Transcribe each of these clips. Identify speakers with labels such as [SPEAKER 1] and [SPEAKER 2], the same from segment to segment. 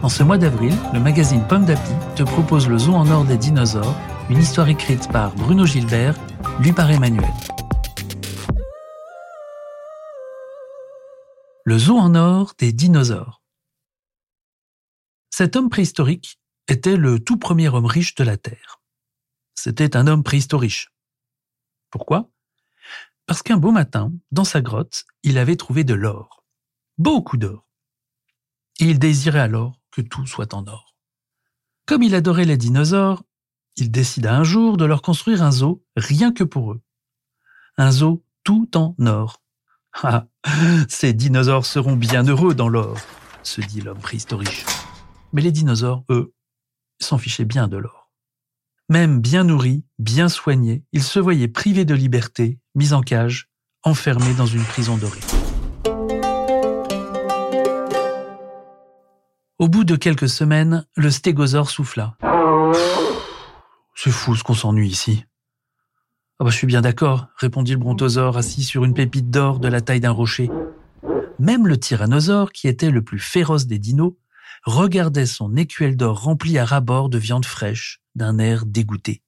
[SPEAKER 1] En ce mois d'avril, le magazine Pomme d'Api te propose le zoo en or des dinosaures, une histoire écrite par Bruno Gilbert, lue par Emmanuel. Le zoo en or des dinosaures. Cet homme préhistorique était le tout premier homme riche de la Terre. C'était un homme préhistorique. Pourquoi? Parce qu'un beau matin, dans sa grotte, il avait trouvé de l'or. Beaucoup d'or. Il désirait alors que tout soit en or. Comme il adorait les dinosaures, il décida un jour de leur construire un zoo rien que pour eux. Un zoo tout en or. Ah, ces dinosaures seront bien heureux dans l'or, se dit l'homme préhistorique. Mais les dinosaures, eux, s'en fichaient bien de l'or. Même bien nourris, bien soignés, ils se voyaient privés de liberté, mis en cage, enfermés dans une prison dorée. Au bout de quelques semaines, le stégosaure souffla. C'est fou ce qu'on s'ennuie ici. Ah bah, je suis bien d'accord, répondit le brontosaure assis sur une pépite d'or de la taille d'un rocher. Même le tyrannosaure, qui était le plus féroce des dinos, regardait son écuelle d'or rempli à ras-bord de viande fraîche, d'un air dégoûté.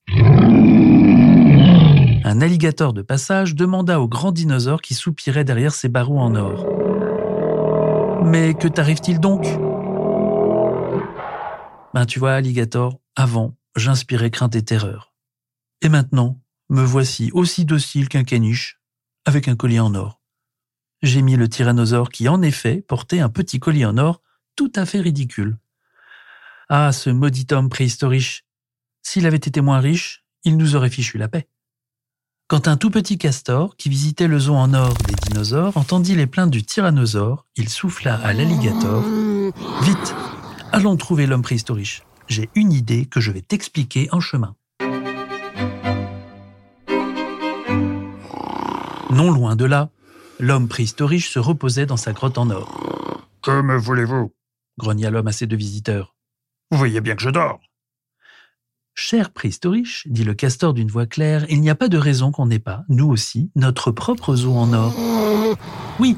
[SPEAKER 1] Un alligator de passage demanda au grand dinosaure qui soupirait derrière ses barreaux en or. Mais que t'arrive-t-il donc? Ben tu vois, alligator, avant, j'inspirais crainte et terreur. Et maintenant, me voici aussi docile qu'un caniche, avec un collier en or. J'ai mis le tyrannosaure qui, en effet, portait un petit collier en or tout à fait ridicule. Ah, ce maudit homme préhistorique. S'il avait été moins riche, il nous aurait fichu la paix. Quand un tout petit castor, qui visitait le zoo en or des dinosaures, entendit les plaintes du tyrannosaure, il souffla à l'alligator. Vite, Allons trouver l'homme préhistorique. J'ai une idée que je vais t'expliquer en chemin. Non loin de là, l'homme préhistorique se reposait dans sa grotte en or.
[SPEAKER 2] Que me voulez-vous
[SPEAKER 1] grogna l'homme à ses deux visiteurs.
[SPEAKER 2] Vous voyez bien que je dors.
[SPEAKER 1] Cher préhistorique, dit le castor d'une voix claire, il n'y a pas de raison qu'on n'ait pas, nous aussi, notre propre zoo en or. Oui,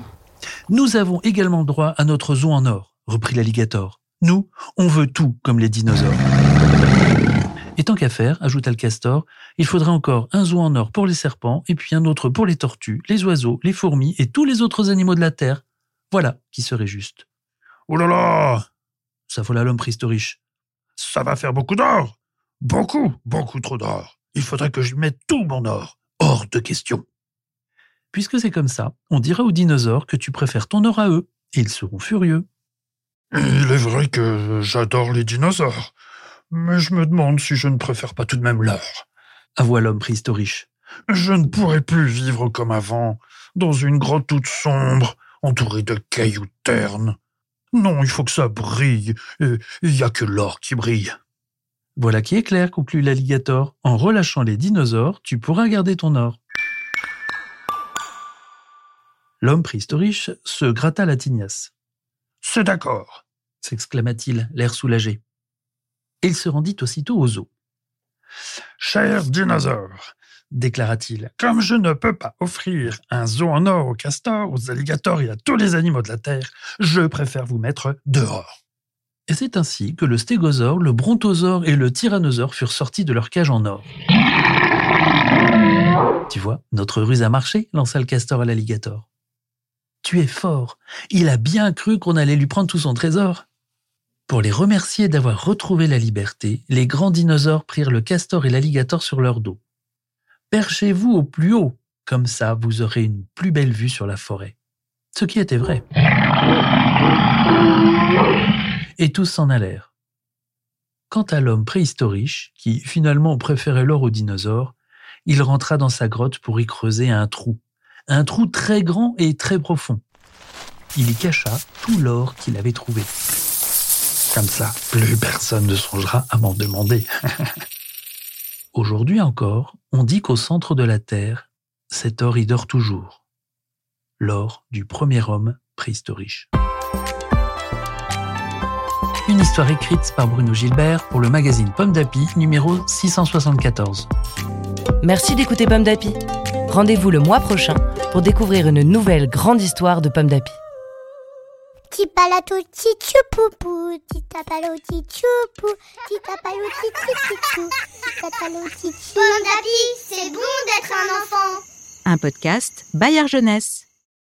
[SPEAKER 1] nous avons également droit à notre zoo en or, reprit l'alligator. Nous, on veut tout comme les dinosaures. Et tant qu'à faire, ajouta le castor, il faudrait encore un zoo en or pour les serpents, et puis un autre pour les tortues, les oiseaux, les fourmis et tous les autres animaux de la Terre. Voilà qui serait juste.
[SPEAKER 2] Oh là là
[SPEAKER 1] s'affola l'homme préhistorique.
[SPEAKER 2] Ça va faire beaucoup d'or Beaucoup, beaucoup trop d'or. Il faudrait que je mette tout mon or. Hors de question.
[SPEAKER 1] Puisque c'est comme ça, on dira aux dinosaures que tu préfères ton or à eux, et ils seront furieux.
[SPEAKER 2] Il est vrai que j'adore les dinosaures, mais je me demande si je ne préfère pas tout de même leur.
[SPEAKER 1] Avoua l'homme préhistorique.
[SPEAKER 2] Je ne pourrais plus vivre comme avant, dans une grotte toute sombre, entourée de cailloux ternes. Non, il faut que ça brille, il n'y a que l'or qui brille.
[SPEAKER 1] Voilà qui est clair, conclut l'alligator. En relâchant les dinosaures, tu pourras garder ton or. L'homme préhistorique se gratta la tignasse.
[SPEAKER 2] C'est d'accord,
[SPEAKER 1] s'exclama-t-il, l'air soulagé. Il se rendit aussitôt aux eaux.
[SPEAKER 2] Cher dinosaure, déclara-t-il, comme je ne peux pas offrir un zoo en or aux castors, aux alligators et à tous les animaux de la Terre, je préfère vous mettre dehors.
[SPEAKER 1] Et c'est ainsi que le stégosaure, le brontosaure et le tyrannosaure furent sortis de leur cage en or. Tu vois, notre ruse a marché, lança le castor à l'alligator. Tu fort. Il a bien cru qu'on allait lui prendre tout son trésor. Pour les remercier d'avoir retrouvé la liberté, les grands dinosaures prirent le castor et l'alligator sur leur dos. Perchez-vous au plus haut, comme ça vous aurez une plus belle vue sur la forêt. Ce qui était vrai. Et tous s'en allèrent. Quant à l'homme préhistorique, qui finalement préférait l'or aux dinosaures, il rentra dans sa grotte pour y creuser un trou un trou très grand et très profond. Il y cacha tout l'or qu'il avait trouvé.
[SPEAKER 2] Comme ça, plus personne ne songera à m'en demander.
[SPEAKER 1] Aujourd'hui encore, on dit qu'au centre de la Terre, cet or y dort toujours. L'or du premier homme préhistorique. Une histoire écrite par Bruno Gilbert pour le magazine Pomme d'Api numéro 674.
[SPEAKER 3] Merci d'écouter Pomme d'Api. Rendez-vous le mois prochain pour découvrir une nouvelle grande histoire de Pomme d'Api.
[SPEAKER 4] Pomme d'api, c'est bon d'être un enfant.
[SPEAKER 5] Un podcast Bayard Jeunesse.